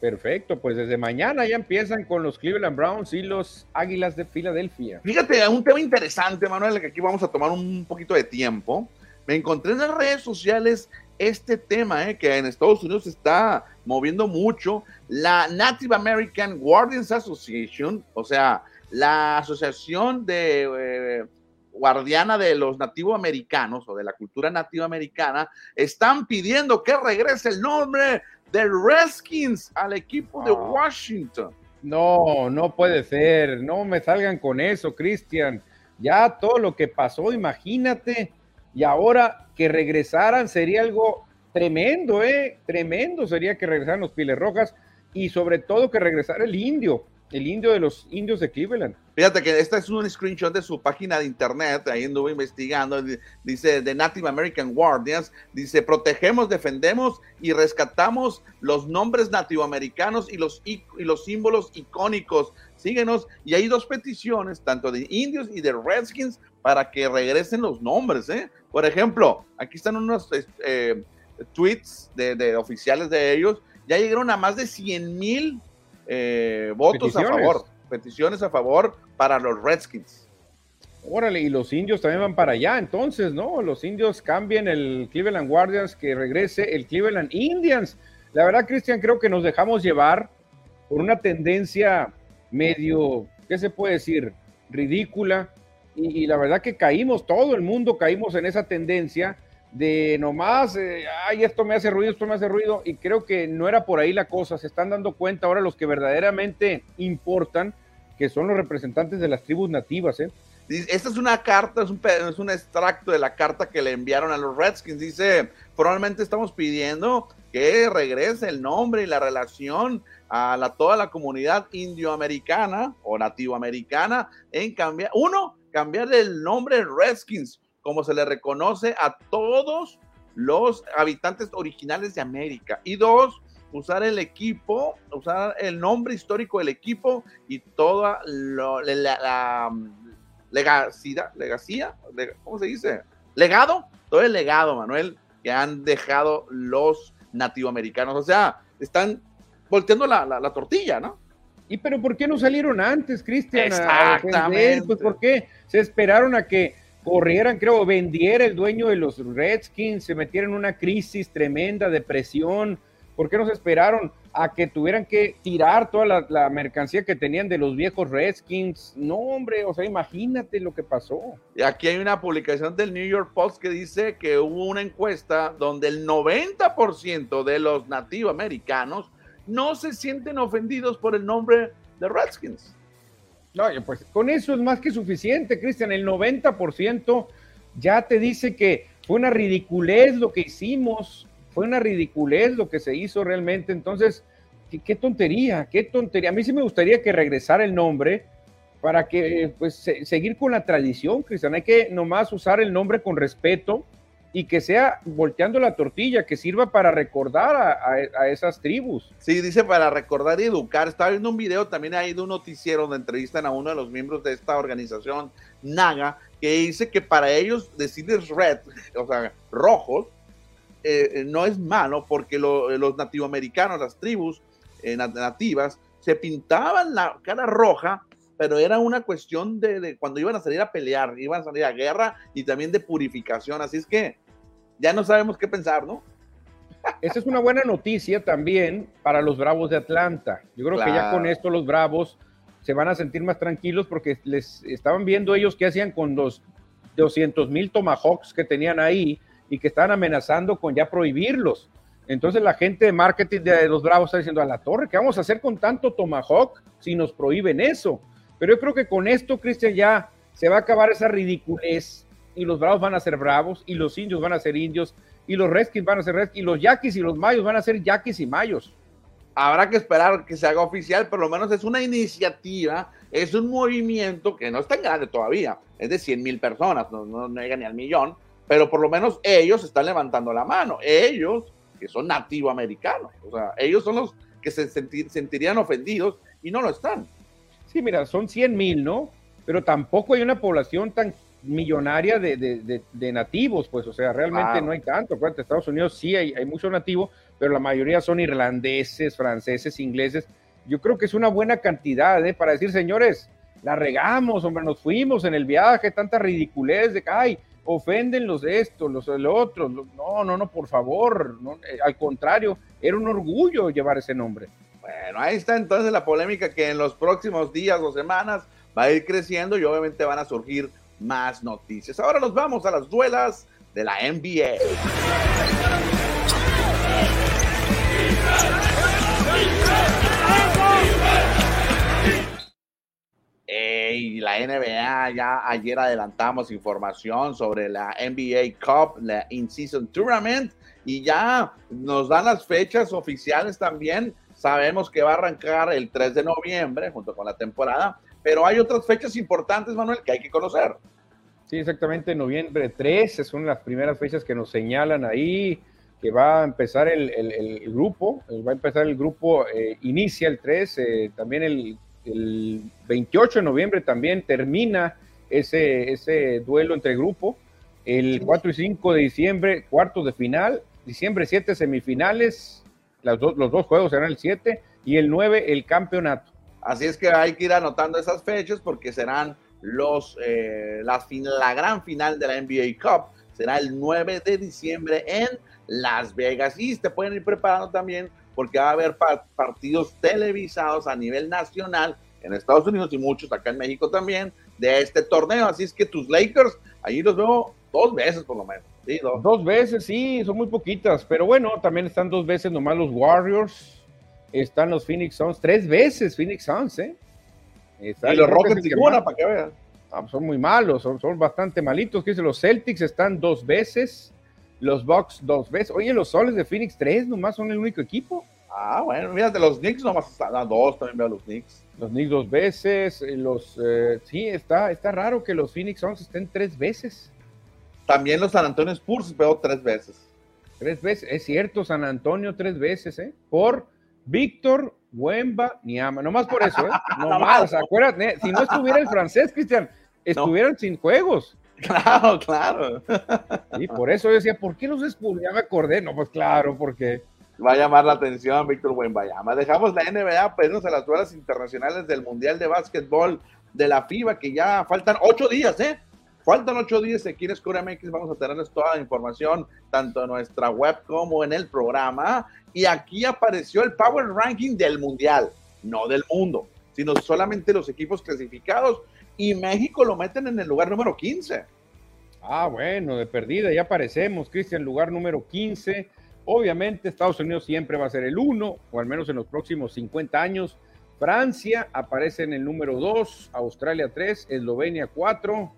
B: Perfecto, pues desde mañana ya empiezan con los Cleveland Browns y los Águilas de Filadelfia.
A: Fíjate, un tema interesante, Manuel, que aquí vamos a tomar un poquito de tiempo. Me encontré en las redes sociales este tema, eh, que en Estados Unidos se está moviendo mucho. La Native American Guardians Association, o sea, la asociación de eh, guardiana de los nativos americanos o de la cultura nativa americana, están pidiendo que regrese el nombre de Redskins al equipo de Washington.
B: No, no puede ser. No me salgan con eso, Cristian. Ya todo lo que pasó, imagínate. Y ahora que regresaran sería algo tremendo, ¿eh? Tremendo sería que regresaran los Piles Rojas y sobre todo que regresara el indio el indio de los indios de Cleveland.
A: Fíjate que esta es un screenshot de su página de internet, ahí anduve investigando, dice The Native American Guardians, dice protegemos, defendemos y rescatamos los nombres nativoamericanos y los, y los símbolos icónicos. Síguenos y hay dos peticiones, tanto de indios y de Redskins, para que regresen los nombres. ¿eh? Por ejemplo, aquí están unos eh, tweets de, de oficiales de ellos, ya llegaron a más de 100 mil eh, votos a favor, peticiones a favor para los Redskins.
B: Órale, y los indios también van para allá, entonces, ¿no? Los indios cambian el Cleveland Guardians, que regrese el Cleveland Indians. La verdad, Cristian, creo que nos dejamos llevar por una tendencia medio, ¿qué se puede decir? Ridícula. y la verdad que caímos, todo el mundo caímos en esa tendencia de nomás, eh, ay, esto me hace ruido, esto me hace ruido, y creo que no era por ahí la cosa, se están dando cuenta ahora los que verdaderamente importan, que son los representantes de las tribus nativas. ¿eh?
A: Esta es una carta, es un, es un extracto de la carta que le enviaron a los Redskins, dice, probablemente estamos pidiendo que regrese el nombre y la relación a toda la comunidad indioamericana o nativoamericana en cambiar, uno, cambiar el nombre Redskins como se le reconoce a todos los habitantes originales de América. Y dos, usar el equipo, usar el nombre histórico del equipo y toda la, la, legacidad, legacía, ¿cómo se dice? Legado, todo el legado, Manuel, que han dejado los nativoamericanos. O sea, están volteando la, la tortilla, ¿no?
B: ¿Y pero por qué no salieron antes, Cristian?
A: Exactamente.
B: Pues ¿por qué se esperaron a que corrieran, creo, vendiera el dueño de los Redskins, se metieran en una crisis tremenda, depresión. ¿Por qué no se esperaron a que tuvieran que tirar toda la, mercancía que tenían de los viejos Redskins? No, hombre, o sea, imagínate lo que pasó.
A: Y aquí hay una publicación del New York Post que dice que hubo una encuesta donde el 90% de los nativos americanos no se sienten ofendidos por el nombre de Redskins.
B: No, pues con eso es más que suficiente, Cristian. El 90% ya te dice que fue una ridiculez lo que hicimos, fue una ridiculez lo que se hizo realmente. Entonces, qué, tontería, qué tontería. A mí sí me gustaría que regresara el nombre para que, pues, seguir con la tradición, Cristian. Hay que nomás usar el nombre con respeto y que sea volteando la tortilla, que sirva para recordar a, esas tribus.
A: Sí, dice para recordar y educar. Estaba viendo un video también ahí de un noticiero donde entrevistan a uno de los miembros de esta organización, Naga, que dice que para ellos decirles red, o sea, rojos, eh, eh, no es malo porque los nativoamericanos, las tribus eh, nativas, se pintaban la cara roja pero era una cuestión de, cuando iban a salir a pelear, iban a salir a guerra y también de purificación. Así es que ya no sabemos qué pensar, ¿no?
B: Esa es una buena noticia también para los Bravos de Atlanta. Yo creo que ya con esto los Bravos se van a sentir más tranquilos porque les estaban viendo ellos qué hacían con los 200 mil tomahawks que tenían ahí y que estaban amenazando con ya prohibirlos. Entonces la gente de marketing de los Bravos está diciendo a la torre, ¿qué vamos a hacer con tanto tomahawk si nos prohíben eso? Pero yo creo que con esto, Cristian, ya se va a acabar esa ridiculez y los bravos van a ser bravos y los indios van a ser indios y los redskins van a ser redskins y los yaquis y los mayos van a ser yaquis y mayos.
A: habrá que esperar que se haga oficial, por lo menos es una iniciativa, es un movimiento que no es tan grande todavía, es de 100 mil personas, no, no, llega ni al millón, pero por lo menos ellos están levantando la mano, ellos que son nativoamericanos, o sea, ellos son los que se sentirían ofendidos y no lo están.
B: Sí, mira, son 100 mil, ¿no? Pero tampoco hay una población tan millonaria de, de, de, nativos, pues, o sea, realmente no hay tanto. En Estados Unidos sí hay, hay mucho nativo, pero la mayoría son irlandeses, franceses, ingleses. Yo creo que es una buena cantidad ¿eh? para decir, señores, la regamos, hombre, nos fuimos en el viaje, tanta ridiculez de que, ay, ofenden los de esto, los de lo otro. No, no, no, por favor. Eh, al contrario, era un orgullo llevar ese nombre.
A: Bueno, ahí está entonces la polémica que en los próximos días o semanas va a ir creciendo y obviamente van a surgir más noticias. Ahora nos vamos a las duelas de la NBA. Y la NBA, ya ayer adelantamos información sobre la NBA Cup, la In-Season Tournament, y ya nos dan las fechas oficiales también. Sabemos que va a arrancar el 3 de noviembre junto con la temporada, pero hay otras fechas importantes, Manuel, que hay que conocer.
B: Sí, exactamente, noviembre 3 son las primeras fechas que nos señalan ahí, que va a empezar el, grupo, eh, va a empezar el grupo, eh, inicia el 3, eh, también el, 28 de noviembre también termina ese, ese duelo entre grupo, el 4 y 5 de diciembre, cuartos de final, diciembre 7 semifinales, los dos juegos serán el 7 y el 9 el campeonato.
A: Así es que hay que ir anotando esas fechas porque serán los, eh, la, gran final de la NBA Cup. Será el 9 de diciembre en Las Vegas. Y te pueden ir preparando también porque va a haber partidos televisados a nivel nacional en Estados Unidos y muchos acá en México también de este torneo. Así es que tus Lakers, ahí los veo dos veces por lo menos.
B: Dos. dos veces, sí, son muy poquitas. Pero bueno, también están dos veces nomás los Warriors están los Phoenix Suns, tres veces Phoenix Suns, ¿eh?
A: y los Rockets ninguna, para que vean.
B: Ah, son muy malos, son, son bastante malitos. Que los Celtics están dos veces, los Bucks dos veces. Oye, los Soles de Phoenix tres nomás son el único equipo.
A: Ah, bueno, mira, de los Knicks nomás están a dos, también veo los Knicks.
B: Los Knicks dos veces, eh, los eh, sí, está, está raro que los Phoenix Suns estén tres veces.
A: También los San Antonio Spurs veo tres veces.
B: Tres veces, es cierto, San Antonio tres veces, ¿eh? Por Víctor Wemba Niama, nomás por eso, ¿eh? Nomás, acuérdate, si no estuviera el francés, Cristian, estuvieran sin juegos.
A: Claro, claro.
B: Y por eso yo decía, ¿por qué los expulsó? Ya me acordé, no, pues claro, porque.
A: Va a llamar la atención Víctor Llama. Dejamos la NBA, pues a las duelas internacionales del Mundial de Básquetbol de la FIBA, que ya faltan ocho días, ¿eh? Faltan ocho días aquí en Escura MX. Vamos a tenerles toda la información, tanto en nuestra web como en el programa. Y aquí apareció el Power Ranking del Mundial, no del mundo, sino solamente los equipos clasificados. Y México lo meten en el lugar número 15.
B: Ah, bueno, de perdida, ya aparecemos, Cristian, lugar número 15. Obviamente Estados Unidos siempre va a ser el 1, o al menos en los próximos 50 años. Francia aparece en el número 2, Australia 3, Eslovenia 4,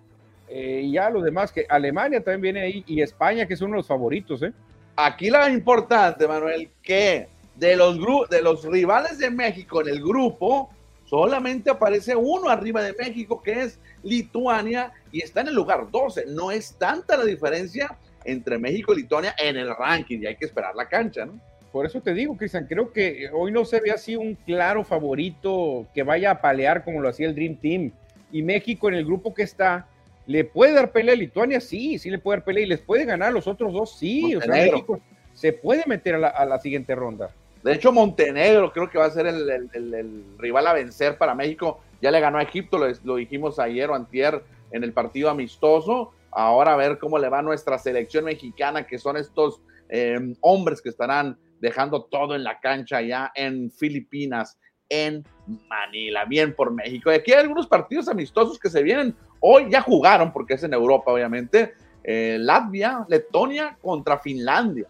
B: eh, y ya lo demás, que Alemania también viene ahí y España, que son uno de los favoritos. ¿eh?
A: Aquí la importante, Manuel, que de los, de los rivales de México en el grupo, solamente aparece uno arriba de México, que es Lituania, y está en el lugar 12. No es tanta la diferencia entre México y Lituania en el ranking, y hay que esperar la cancha, ¿no?
B: Por eso te digo, Cristian, creo que hoy no se ve así un claro favorito que vaya a palear como lo hacía el Dream Team. Y México en el grupo que está, ¿Le puede dar pelea a Lituania? Sí, sí le puede dar pelea. ¿Y les puede ganar los otros dos? Sí. O sea, México se puede meter a la, siguiente ronda.
A: De hecho, Montenegro creo que va a ser el, rival a vencer para México. Ya le ganó a Egipto, lo, dijimos ayer o antier en el partido amistoso. Ahora a ver cómo le va a nuestra selección mexicana, que son estos em, hombres que estarán dejando todo en la cancha ya en Filipinas, en Manila. Bien por México. Y aquí hay algunos partidos amistosos que se vienen. Hoy ya jugaron, porque es en Europa, obviamente. Eh, Latvia, Letonia contra Finlandia.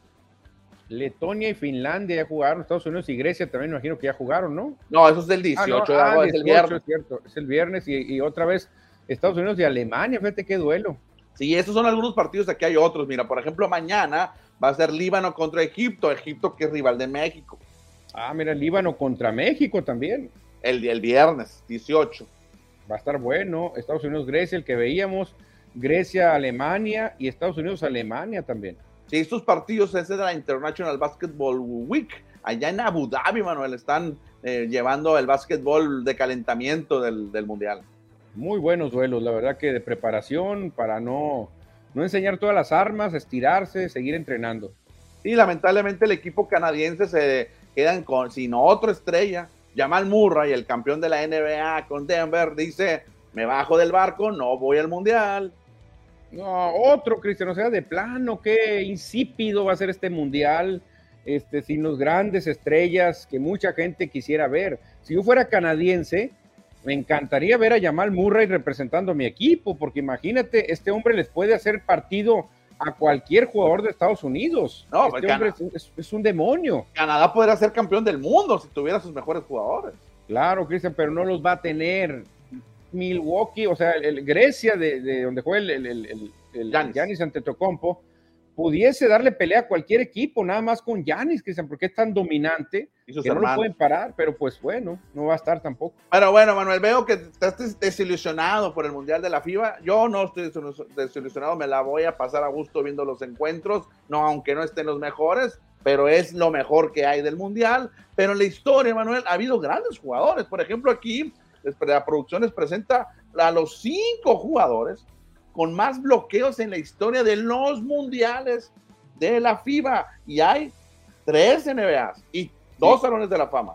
B: Letonia y Finlandia ya jugaron, Estados Unidos y Grecia también me imagino que ya jugaron, ¿no?
A: No, eso es del 18 ah, de agosto, es el viernes.
B: Es cierto, es el viernes y, otra vez Estados Unidos y Alemania, fíjate qué duelo.
A: Sí, esos son algunos partidos, aquí hay otros. Mira, por ejemplo, mañana va a ser Líbano contra Egipto, Egipto que es rival de México.
B: Ah, mira, Líbano contra México también.
A: El, el viernes, 18.
B: Va a estar bueno. Estados Unidos-Grecia, el que veíamos. Grecia-Alemania y Estados Unidos-Alemania también.
A: Sí, estos partidos es de la International Basketball Week. Allá en Abu Dhabi, Manuel, están eh, llevando el básquetbol de calentamiento del, del, Mundial.
B: Muy buenos duelos, la verdad que de preparación para no, no enseñar todas las armas, estirarse, seguir entrenando.
A: Y lamentablemente el equipo canadiense se quedan con, sin otra estrella. Jamal Murray, el campeón de la NBA con Denver, dice, me bajo del barco, no voy al Mundial.
B: No, otro, Cristian, o sea, de plano, qué insípido va a ser este mundial, este, sin los grandes estrellas que mucha gente quisiera ver. Si yo fuera canadiense, me encantaría ver a Jamal Murray representando a mi equipo, porque imagínate, este hombre les puede hacer partido a cualquier jugador de Estados Unidos. No, este hombre es, es, un demonio.
A: Canadá podría ser campeón del mundo si tuviera sus mejores jugadores.
B: Claro, Cristian, pero no los va a tener. Milwaukee, o sea, el, Grecia, de, donde juega el, el, el Giannis Antetokounmpo, pudiese darle pelea a cualquier equipo, nada más con Giannis, Cristian, porque es tan dominante que no lo pueden parar, pero pues bueno, no va a estar tampoco.
A: Pero bueno, Manuel, veo que estás desilusionado por el Mundial de la FIBA. Yo no estoy desilusionado, me la voy a pasar a gusto viendo los encuentros, no, aunque no estén los mejores, pero es lo mejor que hay del Mundial. Pero en la historia, Manuel, ha habido grandes jugadores. Por ejemplo, aquí la producción les presenta a los cinco jugadores con más bloqueos en la historia de los mundiales de la FIBA. Y hay tres NBAs y dos salones de la fama.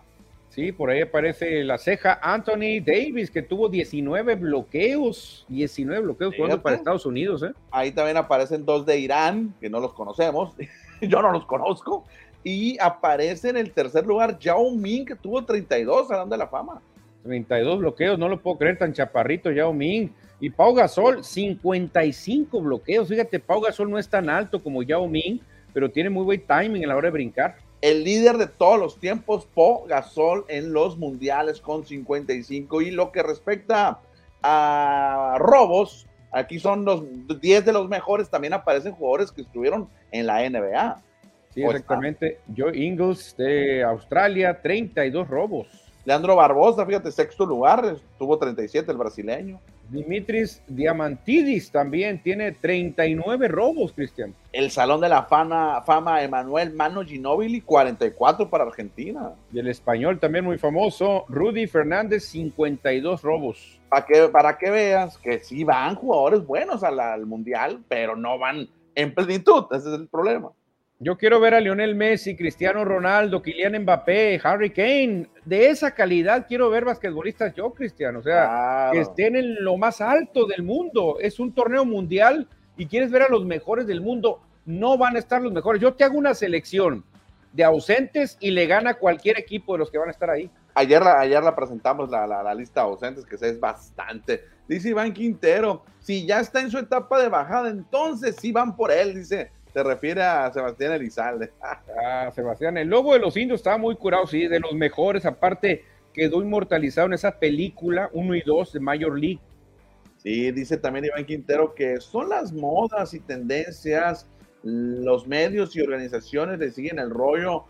B: Sí, por ahí aparece la ceja Anthony Davis, que tuvo 19 bloqueos, 19 bloqueos jugando para Estados Unidos. ¿eh?
A: Ahí también aparecen dos de Irán, que no los conocemos, yo no los conozco. Y aparece en el tercer lugar Yao Ming, que tuvo 32 Salón de la Fama.
B: 32 bloqueos, no lo puedo creer, tan chaparrito Yao Ming. Y Pau Gasol, 55 bloqueos. Fíjate, Pau Gasol no es tan alto como Yao Ming, pero tiene muy buen timing a la hora de brincar.
A: El líder de todos los tiempos, Pau Gasol, en los mundiales con 55. Y lo que respecta a robos, aquí son los 10 de los mejores. También aparecen jugadores que estuvieron en la NBA.
B: Sí, exactamente. Joe Ingles de Australia, 32 robos.
A: Leandro Barbosa, fíjate, sexto lugar, tuvo 37 el brasileño.
B: Dimitris Diamantidis también tiene 39 robos, Cristian.
A: El Salón de la Fama, fama Emanuel Mano Ginóbili, 44 para Argentina.
B: Y el español también muy famoso, Rudy Fernández, 52 robos.
A: Para que, para que veas que sí van jugadores buenos al Mundial, pero no van en plenitud, ese es el problema.
B: Yo quiero ver a Lionel Messi, Cristiano Ronaldo, Kylian Mbappé, Harry Kane. De esa calidad quiero ver basquetbolistas yo, Cristiano. O sea, que estén en lo más alto del mundo. Es un torneo mundial y quieres ver a los mejores del mundo. No van a estar los mejores. Yo te hago una selección de ausentes y le gana cualquier equipo de los que van a estar ahí.
A: Ayer la, ayer la presentamos la, la, lista de ausentes, que es bastante. Dice Iván Quintero, si ya está en su etapa de bajada, entonces sí van por él, dice se refiere a Sebastián Elizalde.
B: ah, Sebastián, el lobo de los indios estaba muy curado, sí, de los mejores, aparte quedó inmortalizado en esa película 1 y 2 de Major League.
A: Sí, dice también Iván Quintero que son las modas y tendencias, los medios y organizaciones le siguen el rollo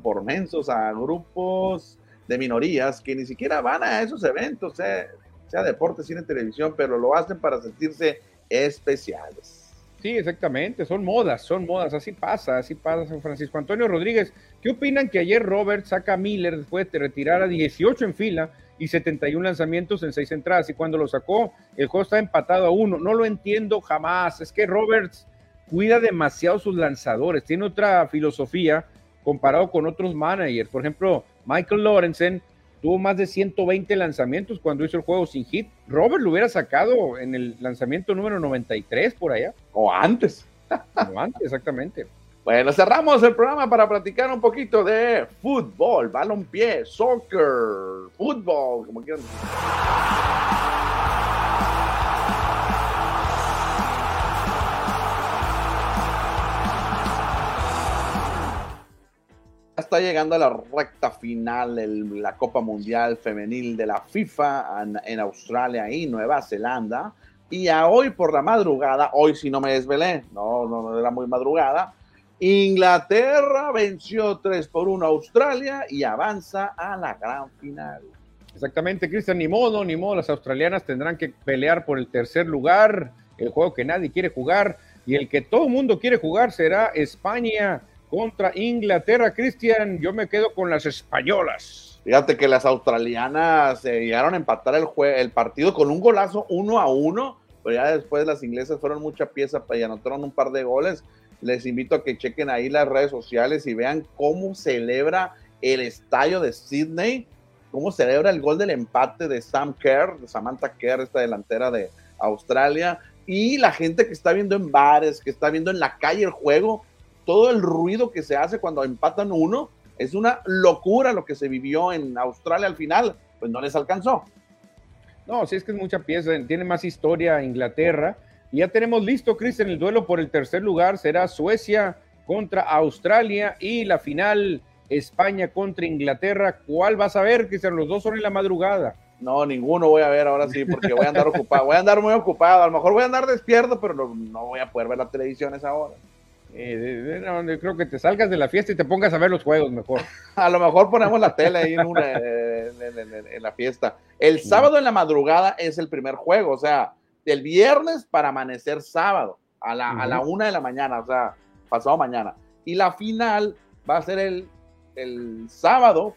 A: por mensos a grupos de minorías que ni siquiera van a esos eventos, sea, sea deporte, cine, televisión, pero lo hacen para sentirse especiales.
B: Sí, exactamente, son modas, son modas, así pasa, así pasa San Francisco. Antonio Rodríguez, ¿qué opinan que ayer Robert saca a Miller después de retirar a 18 en fila y 71 lanzamientos en 6 entradas? Y cuando lo sacó, el juego está empatado a uno. No lo entiendo jamás. Es que Roberts cuida demasiado sus lanzadores, tiene otra filosofía comparado con otros managers. Por ejemplo, Michael Lorenzen tuvo más de 120 lanzamientos cuando hizo el juego sin hit. Robert lo hubiera sacado en el lanzamiento número 93 por allá.
A: O antes.
B: O antes, exactamente.
A: Bueno, cerramos el programa para platicar un poquito de fútbol, balonpié, soccer, fútbol, como quieran. Llegando a la recta final de la Copa Mundial Femenil de la FIFA en, Australia y Nueva Zelanda. Y a hoy por la madrugada, hoy si no me desvelé, no, no, era muy madrugada, Inglaterra venció 3 por 1 a Australia y avanza a la gran final.
B: Exactamente, Cristian, ni modo, ni modo, las australianas tendrán que pelear por el tercer lugar, el juego que nadie quiere jugar y el que todo el mundo quiere jugar será España contra Inglaterra. Cristian, yo me quedo con las españolas.
A: Fíjate que las australianas se llegaron a empatar el, el partido con un golazo uno a uno, pero ya después las inglesas fueron mucha pieza y anotaron un par de goles les invito a que chequen ahí las redes sociales y vean cómo celebra el estadio de Sydney, cómo celebra el gol del empate de Sam Kerr, de Samantha Kerr, esta delantera de Australia, y la gente que está viendo en bares, que está viendo en la calle el juego, todo el ruido que se hace cuando empatan uno, es una locura lo que se vivió en Australia al final, pues no les alcanzó.
B: No, sí es que es mucha pieza, tiene más historia Inglaterra, y ya tenemos listo, Cristian, el duelo por el tercer lugar será Suecia contra Australia y la final España contra Inglaterra. ¿Cuál vas a ver, Cristian? Los dos son en la madrugada.
A: No, ninguno voy a ver ahora sí, porque voy a andar ocupado. Voy a andar muy ocupado. A lo mejor voy a andar despierto, pero no, voy a poder ver la televisión a esa hora.
B: Eh, creo que te salgas de la fiesta y te pongas a ver los juegos mejor.
A: a lo mejor ponemos la tele ahí en, en la fiesta. El sábado en la madrugada es el primer juego, o sea, del viernes para amanecer sábado a la, a la una de la mañana, o sea, pasado mañana. Y la final va a ser el, el sábado.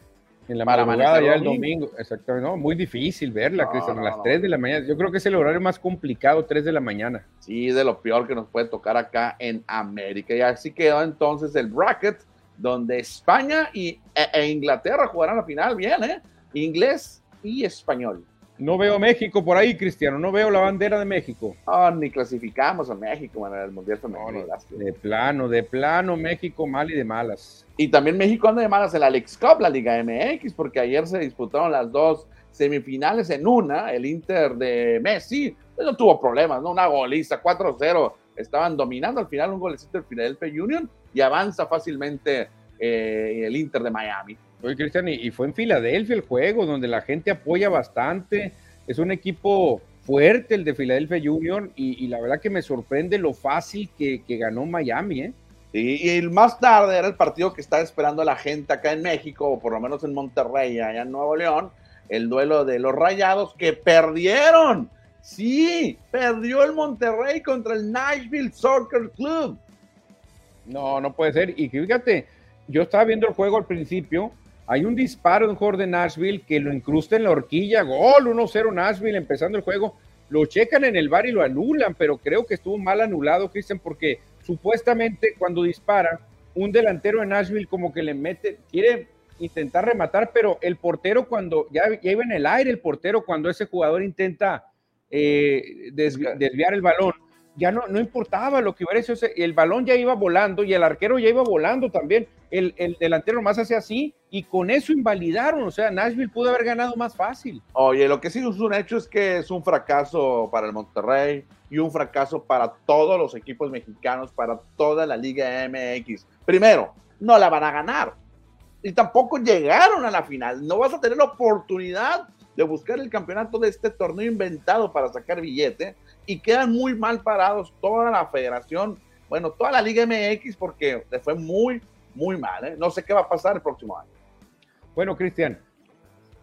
B: En la para madrugada ya el domingo, exactamente, no, muy difícil verla, Cristian, a las 3 de la mañana. Yo creo que es el horario más complicado, 3 de la mañana.
A: Sí, de lo peor que nos puede tocar acá en América. Y así quedó entonces el bracket, donde España y, e, e Inglaterra jugarán la final, bien, ¿eh? Inglés y español.
B: No veo México por ahí, Cristiano. No veo la bandera de México.
A: Ah, ni clasificamos a México en el Mundial Femenino.
B: de plano, de plano, México mal y de malas.
A: Y también México anda de malas en la Alex Cup, la Liga MX, porque ayer se disputaron las dos semifinales en una. El Inter de Messi pues no tuvo problemas, ¿no? Una goliza, 4-0. Estaban dominando al final un golecito del Philadelphia Union y avanza fácilmente eh, el Inter de Miami.
B: Oye, Cristian, y, fue en Filadelfia el juego, donde la gente apoya bastante. Es un equipo fuerte el de Philadelphia Union y, la verdad que me sorprende lo fácil que, ganó Miami, ¿eh?
A: y el más tarde era el partido que estaba esperando la gente acá en México, o por lo menos en Monterrey, allá en Nuevo León, el duelo de los Rayados que perdieron. Sí, perdió el Monterrey contra el Nashville Soccer Club.
B: No, no puede ser. Y fíjate, yo estaba viendo el juego al principio hay un disparo de un jugador de Nashville que lo incrusta en la horquilla, gol 1-0 Nashville empezando el juego. Lo checan en el bar y lo anulan, pero creo que estuvo mal anulado, Cristian, porque supuestamente cuando dispara, un delantero de Nashville como que le mete, quiere intentar rematar, pero el portero cuando ya, iba en el aire, el portero cuando ese jugador intenta eh, desviar el balón, ya no, no importaba lo que hubiera hecho, el balón ya iba volando y el arquero ya iba volando también, el, el delantero más hace así y con eso invalidaron, o sea, Nashville pudo haber ganado más fácil.
A: Oye, lo que sí es un hecho es que es un fracaso para el Monterrey y un fracaso para todos los equipos mexicanos, para toda la Liga MX. Primero, no la van a ganar y tampoco llegaron a la final, no vas a tener la oportunidad de buscar el campeonato de este torneo inventado para sacar billete y quedan muy mal parados toda la federación, bueno, toda la Liga MX porque le fue muy, muy mal. ¿eh? No sé qué va a pasar el próximo año.
B: Bueno, Cristian,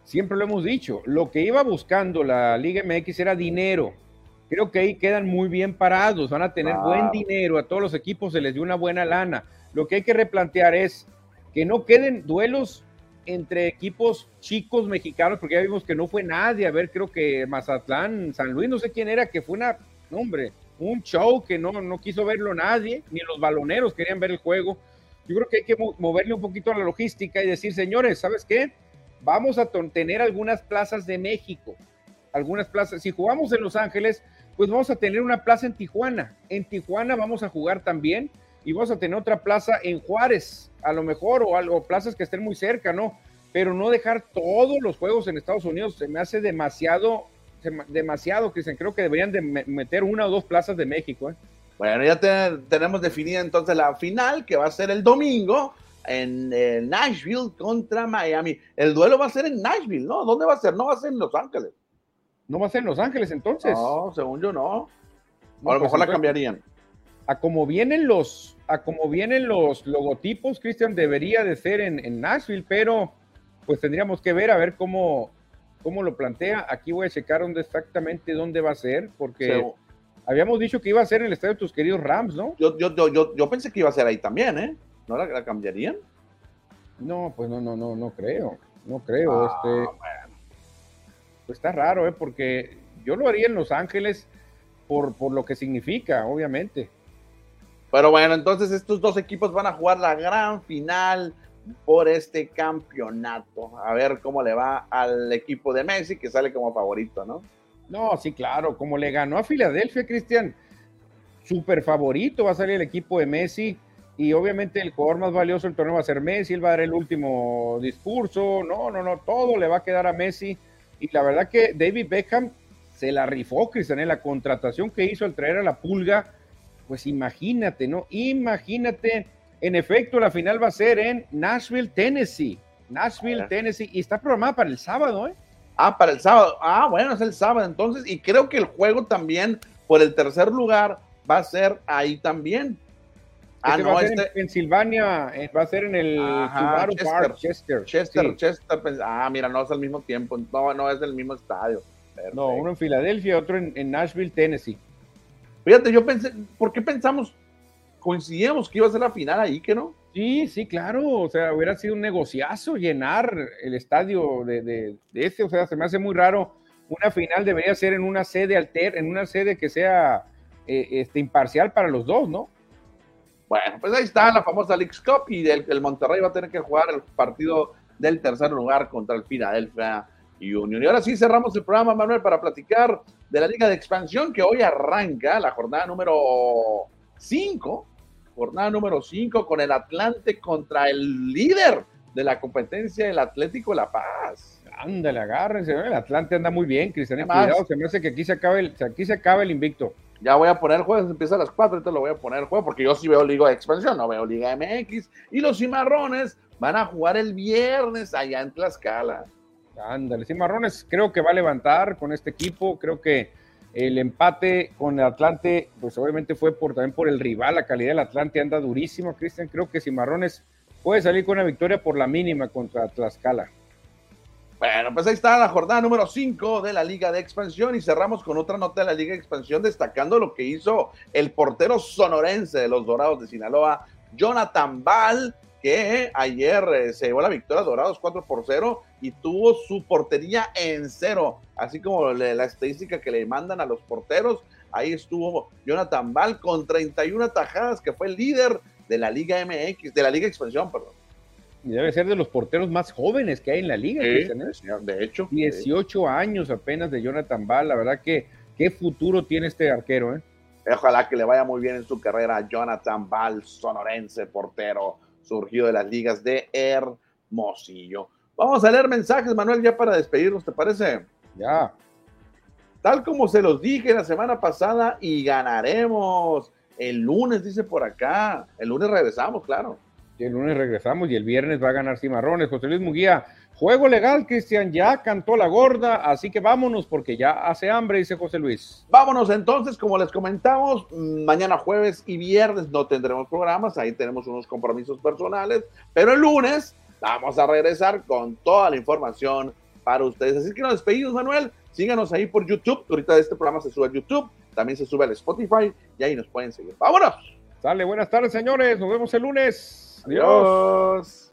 B: siempre lo hemos dicho, lo que iba buscando la Liga MX era dinero. Creo que ahí quedan muy bien parados, van a tener buen dinero, a todos los equipos se les dio una buena lana. Lo que hay que replantear es que no queden duelos entre equipos chicos mexicanos, porque ya vimos que no fue nadie, a ver, creo que Mazatlán, San Luis, no sé quién era, que fue una, hombre, un show que no, no quiso verlo nadie, ni los baloneros querían ver el juego. Yo creo que hay que moverle un poquito a la logística y decir, señores, ¿sabes qué? Vamos a tener algunas plazas de México, algunas plazas. Si jugamos en Los Ángeles, pues vamos a tener una plaza en Tijuana. En Tijuana vamos a jugar también y vamos a tener otra plaza en Juárez, a lo mejor, o algo, plazas que estén muy cerca, ¿no? Pero no dejar todos los juegos en Estados Unidos se me hace demasiado, demasiado, Cristian. Creo que deberían de meter una o dos plazas de México, ¿eh?
A: Bueno, ya tenemos definida entonces la final, que va a ser el domingo en eh, Nashville contra Miami. El duelo va a ser en Nashville, ¿no? ¿Dónde va a ser? No va a ser en Los Ángeles.
B: ¿No va a ser en Los Ángeles entonces?
A: No, según yo no. a lo pues mejor la cambiarían.
B: A como vienen los, a como vienen los logotipos, Cristian, debería de ser en, en, Nashville, pero pues tendríamos que ver a ver cómo, cómo lo plantea. Aquí voy a checar dónde exactamente dónde va a ser, porque habíamos dicho que iba a ser en el estadio de tus queridos Rams, ¿no?
A: Yo, yo, yo, yo, pensé que iba a ser ahí también, ¿eh? ¿No la, cambiarían?
B: No, pues no, no, no, no creo. No creo. Ah, este, pues está raro, ¿eh? Porque yo lo haría en Los Ángeles por, por lo que significa, obviamente.
A: Pero bueno, entonces estos dos equipos van a jugar la gran final por este campeonato. A ver cómo le va al equipo de Messi, que sale como favorito, ¿no?
B: No, sí, claro, como le ganó a Filadelfia, Cristian, súper favorito va a salir el equipo de Messi y obviamente el jugador más valioso del torneo va a ser Messi, él va a dar el último discurso, no, no, no, todo le va a quedar a Messi y la verdad que David Beckham se la rifó, Cristian, en la contratación que hizo al traer a la pulga pues imagínate, ¿no? Imagínate, en efecto, la final va a ser en Nashville, Tennessee. Nashville, Tennessee, y está programada para el sábado, ¿eh?
A: Ah, para el sábado. Ah, bueno, es el sábado entonces, y creo que el juego también por el tercer lugar va a ser ahí también.
B: Ah, este no, este... en Pensilvania, eh, va a ser en el
A: Chester, Park, Chester. Chester, Chester, ah, mira, no es al mismo tiempo, no, no es del mismo estadio.
B: No, uno en Filadelfia, otro en Nashville, Tennessee.
A: Fíjate, yo pensé, ¿por qué pensamos? Coincidíamos que iba a ser la final ahí, que no?
B: Sí, sí, claro. O sea, hubiera sido un negociazo llenar el estadio de, de, este. O sea, se me hace muy raro. Una final debería ser en una sede alter, en una sede que sea eh, este, imparcial para los dos, ¿no?
A: Bueno, pues ahí está la famosa Leagues Cup y el, el Monterrey va a tener que jugar el partido del tercer lugar contra el Philadelphia Union. Y ahora sí cerramos el programa, Manuel, para platicar de la Liga de Expansión que hoy arranca la jornada número 5, jornada número 5 con el Atlante contra el líder de la competencia, el Atlético La Paz.
B: Ándale, agárrense, el Atlante anda muy bien, Cristian, cuidado, se me hace que aquí se acabe el, aquí se acaba el invicto.
A: Ya voy a poner jueves, empieza a las 4, entonces lo voy a poner juego, porque yo sí veo Liga de Expansión, no veo Liga MX. Y los cimarrones van a jugar el viernes allá en Tlaxcala.
B: Ándale, Cimarrones creo que va a levantar con este equipo, creo que el empate con el Atlante, pues obviamente fue por, también por el rival, la calidad del Atlante anda durísimo, Cristian, creo que Cimarrones puede salir con una victoria por la mínima contra Tlaxcala.
A: Bueno, pues ahí está la jornada número 5 de la Liga de Expansión y cerramos con otra nota de la Liga de Expansión destacando lo que hizo el portero sonorense de los Dorados de Sinaloa, Jonathan Ball, que ayer eh, se llevó la victoria Dorados 4 por 0 y tuvo su portería en cero, así como la estadística que le mandan a los porteros. Ahí estuvo Jonathan Ball con 31 atajadas, que fue el líder de la Liga MX, de la Liga Expansión, perdón.
B: Y debe ser de los porteros más jóvenes que hay en la liga.
A: ¿eh? de hecho.
B: 18 años apenas de Jonathan Ball. La verdad que qué futuro tiene este arquero. ¿eh?
A: Ojalá que le vaya muy bien en su carrera Jonathan Ball, sonorense, portero surgido de las ligas de Hermosillo. Vamos a leer mensajes, Manuel, ya para despedirnos, ¿te parece?
B: Ya.
A: Tal como se los dije la semana pasada y ganaremos. El lunes, dice por acá. El lunes regresamos, claro.
B: Y el lunes regresamos y el viernes va a ganar Cimarrones. José Luis Muguía, juego legal, Cristian, ya cantó la gorda, así que vámonos porque ya hace hambre, dice José Luis.
A: Vámonos entonces, como les comentamos, mañana jueves y viernes no tendremos programas, ahí tenemos unos compromisos personales, pero el lunes vamos a regresar con toda la información para ustedes. Así que nos despedimos, Manuel. Síganos ahí por YouTube. Ahorita este programa se sube a YouTube, también se sube al Spotify y ahí nos pueden seguir. ¡Vámonos!
B: Sale, buenas tardes, señores. Nos vemos el lunes. Adiós.